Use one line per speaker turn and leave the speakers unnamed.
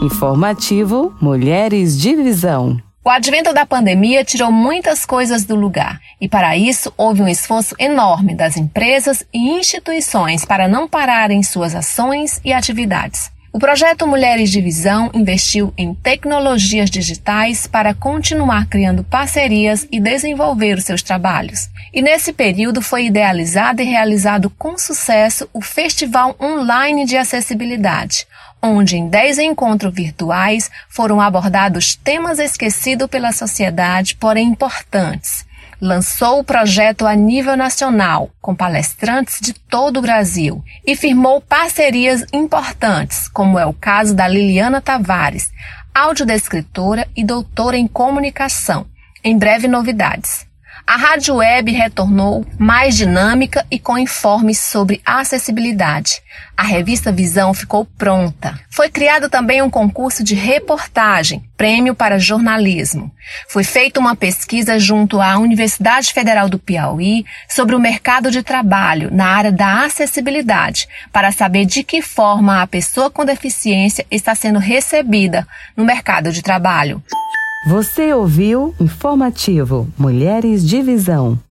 Informativo Mulheres de Visão.
O advento da pandemia tirou muitas coisas do lugar e, para isso, houve um esforço enorme das empresas e instituições para não pararem suas ações e atividades. O projeto Mulheres de Visão investiu em tecnologias digitais para continuar criando parcerias e desenvolver os seus trabalhos. E nesse período foi idealizado e realizado com sucesso o Festival Online de Acessibilidade, onde em 10 encontros virtuais foram abordados temas esquecidos pela sociedade, porém importantes lançou o projeto a nível nacional, com palestrantes de todo o Brasil, e firmou parcerias importantes, como é o caso da Liliana Tavares, audiodescritora e doutora em comunicação. Em breve novidades. A Rádio Web retornou mais dinâmica e com informes sobre acessibilidade. A revista Visão ficou pronta. Foi criado também um concurso de reportagem, prêmio para jornalismo. Foi feita uma pesquisa junto à Universidade Federal do Piauí sobre o mercado de trabalho na área da acessibilidade, para saber de que forma a pessoa com deficiência está sendo recebida no mercado de trabalho.
Você ouviu Informativo Mulheres de Visão.